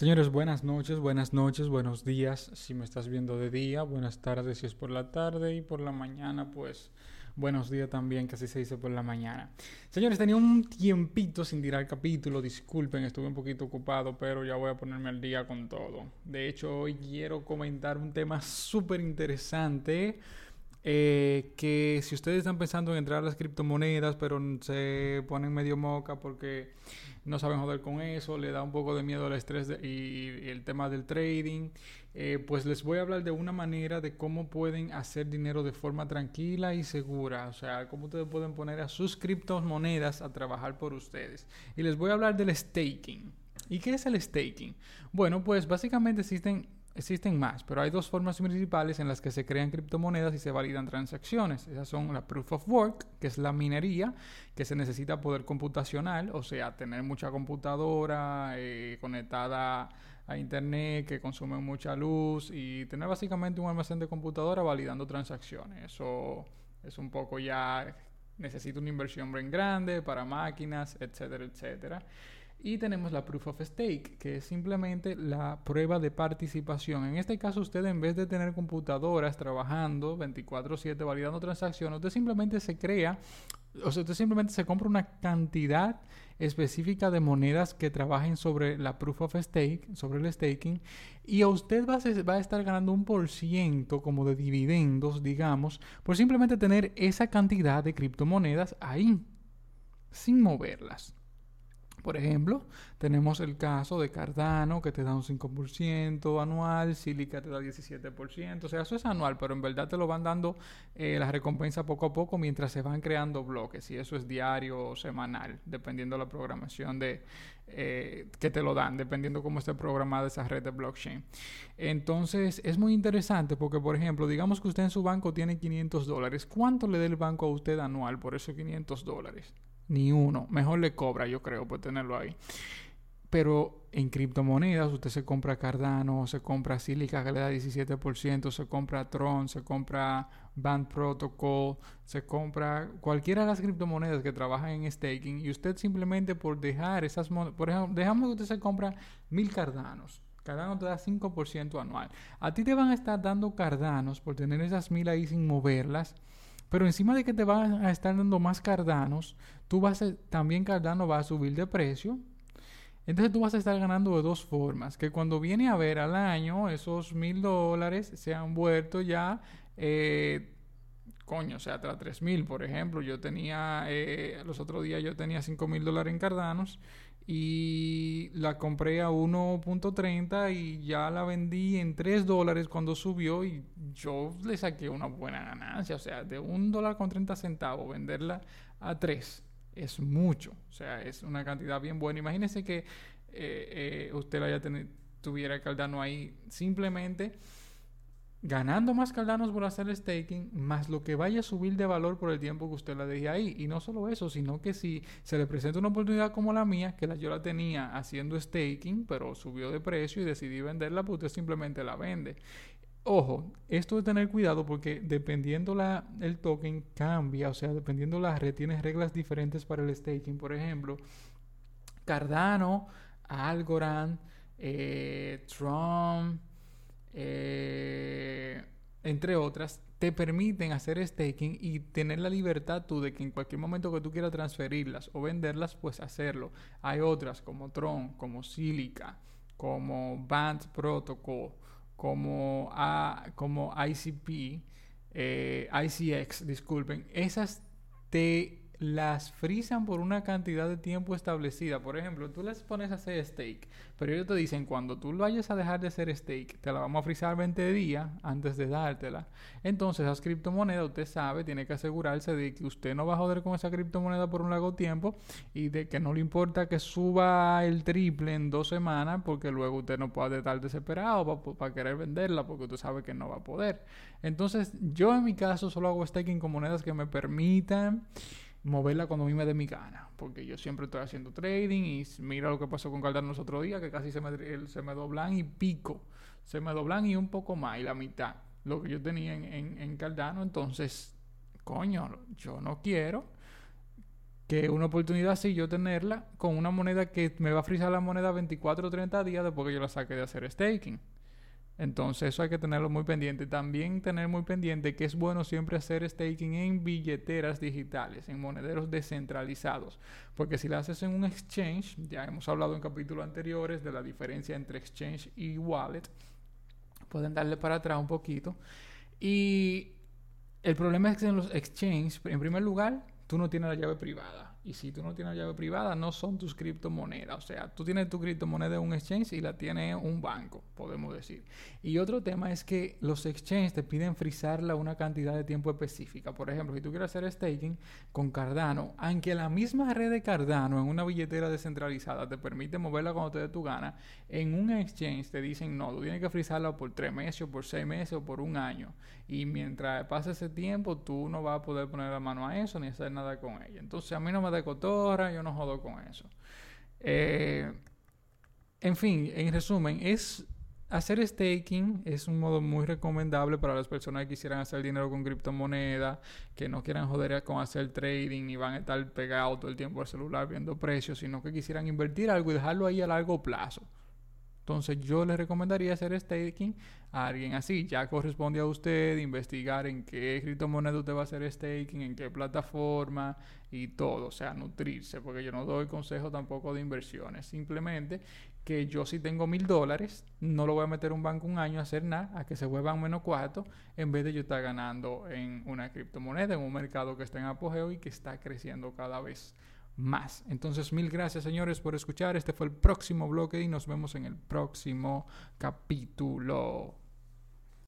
Señores, buenas noches, buenas noches, buenos días si me estás viendo de día, buenas tardes si es por la tarde y por la mañana pues buenos días también, que así se dice por la mañana. Señores, tenía un tiempito sin tirar capítulo, disculpen, estuve un poquito ocupado, pero ya voy a ponerme al día con todo. De hecho, hoy quiero comentar un tema súper interesante. Eh, que si ustedes están pensando en entrar a las criptomonedas, pero se ponen medio moca porque no saben joder con eso, le da un poco de miedo al estrés y, el tema del trading, eh, pues les voy a hablar de una manera de cómo pueden hacer dinero de forma tranquila y segura, o sea, cómo ustedes pueden poner a sus criptomonedas a trabajar por ustedes. Y les voy a hablar del staking. ¿Y qué es el staking? Bueno, pues básicamente existen Existen más, pero hay dos formas principales en las que se crean criptomonedas y se validan transacciones. Esas son la proof of work, que es la minería, que se necesita poder computacional, o sea, tener mucha computadora eh, conectada a internet que consume mucha luz y tener básicamente un almacén de computadora validando transacciones. Eso es un poco ya necesita una inversión bien grande para máquinas, etcétera, etcétera. Y tenemos la proof of stake, que es simplemente la prueba de participación. En este caso, usted en vez de tener computadoras trabajando 24/7 validando transacciones, usted simplemente se crea, o sea, usted simplemente se compra una cantidad específica de monedas que trabajen sobre la proof of stake, sobre el staking, y a usted va a, va a estar ganando un por ciento como de dividendos, digamos, por simplemente tener esa cantidad de criptomonedas ahí, sin moverlas. Por ejemplo, tenemos el caso de Cardano que te da un 5% anual, Silica te da 17%, o sea, eso es anual, pero en verdad te lo van dando eh, la recompensa poco a poco mientras se van creando bloques y eso es diario o semanal, dependiendo de la programación de, eh, que te lo dan, dependiendo cómo esté programada esa red de blockchain. Entonces, es muy interesante porque, por ejemplo, digamos que usted en su banco tiene 500 dólares, ¿cuánto le da el banco a usted anual por esos 500 dólares? Ni uno. Mejor le cobra, yo creo, por tenerlo ahí. Pero en criptomonedas usted se compra Cardano, se compra Silica que le da 17%, se compra Tron, se compra Band Protocol, se compra cualquiera de las criptomonedas que trabajan en staking y usted simplemente por dejar esas monedas, por ejemplo, dejamos que usted se compra mil Cardanos. Cardano te da 5% anual. A ti te van a estar dando Cardanos por tener esas mil ahí sin moverlas pero encima de que te van a estar dando más cardanos, tú vas a, también Cardano va a subir de precio. Entonces tú vas a estar ganando de dos formas. Que cuando viene a ver al año, esos mil dólares se han vuelto ya, eh, coño, o sea, hasta tres mil, por ejemplo. Yo tenía, eh, los otros días yo tenía cinco mil dólares en Cardanos y la compré a 1.30 y ya la vendí en 3 dólares cuando subió y yo le saqué una buena ganancia. O sea, de 1 dólar con 30 centavos venderla a 3 es mucho. O sea, es una cantidad bien buena. Imagínese que eh, eh, usted la haya tuviera Cardano ahí simplemente ganando más Cardanos por hacer staking, más lo que vaya a subir de valor por el tiempo que usted la deje ahí. Y no solo eso, sino que si se le presenta una oportunidad como la mía, que la, yo la tenía haciendo staking, pero subió de precio y decidí venderla, pues usted simplemente la vende. Ojo, esto de tener cuidado porque dependiendo la, el token cambia, o sea, dependiendo la red, tiene reglas diferentes para el staking. Por ejemplo, Cardano, Algorand, eh, entre otras, te permiten hacer staking y tener la libertad tú de que en cualquier momento que tú quieras transferirlas o venderlas, pues hacerlo. Hay otras como Tron, como Silica, como Band Protocol, como, como ICP, eh, ICX, disculpen. Esas te las frisan por una cantidad de tiempo establecida. Por ejemplo, tú les pones a hacer steak, pero ellos te dicen, cuando tú lo vayas a dejar de hacer steak, te la vamos a frizar 20 días antes de dártela. Entonces, esa criptomoneda, usted sabe, tiene que asegurarse de que usted no va a joder con esa criptomoneda por un largo tiempo y de que no le importa que suba el triple en dos semanas, porque luego usted no puede estar desesperado para querer venderla, porque usted sabe que no va a poder. Entonces, yo en mi caso solo hago staking con monedas que me permitan moverla cuando a mí me dé mi gana. Porque yo siempre estoy haciendo trading y mira lo que pasó con Cardano los otros días, que casi se me, se me doblan y pico. Se me doblan y un poco más, y la mitad. Lo que yo tenía en, en, Cardano. Entonces, coño, yo no quiero que una oportunidad sí yo tenerla con una moneda que me va a frizar la moneda 24 o 30 días después que yo la saque de hacer staking. Entonces eso hay que tenerlo muy pendiente. También tener muy pendiente que es bueno siempre hacer staking en billeteras digitales, en monederos descentralizados. Porque si lo haces en un exchange, ya hemos hablado en capítulos anteriores de la diferencia entre exchange y wallet, pueden darle para atrás un poquito. Y el problema es que en los exchanges, en primer lugar, tú no tienes la llave privada. Y si tú no tienes la llave privada, no son tus criptomonedas. O sea, tú tienes tu criptomoneda en un exchange y la tiene un banco, podemos decir. Y otro tema es que los exchanges te piden frizarla una cantidad de tiempo específica. Por ejemplo, si tú quieres hacer staking con Cardano, aunque la misma red de Cardano en una billetera descentralizada te permite moverla cuando te dé tu gana, en un exchange te dicen no, tú tienes que frizarla por tres meses, o por seis meses o por un año. Y mientras pase ese tiempo, tú no vas a poder poner la mano a eso ni hacer nada con ella. Entonces, a mí no me de cotorra, yo no jodo con eso. Eh, en fin, en resumen, es hacer staking es un modo muy recomendable para las personas que quisieran hacer dinero con criptomonedas, que no quieran joder con hacer trading ni van a estar pegados todo el tiempo al celular viendo precios, sino que quisieran invertir algo y dejarlo ahí a largo plazo. Entonces yo le recomendaría hacer staking a alguien así. Ya corresponde a usted investigar en qué criptomoneda usted va a hacer staking, en qué plataforma y todo. O sea, nutrirse, porque yo no doy consejo tampoco de inversiones. Simplemente que yo si tengo mil dólares, no lo voy a meter un banco un año a hacer nada, a que se vuelvan menos cuatro, en vez de yo estar ganando en una criptomoneda, en un mercado que está en apogeo y que está creciendo cada vez más. Entonces, mil gracias, señores, por escuchar. Este fue el próximo bloque y nos vemos en el próximo capítulo.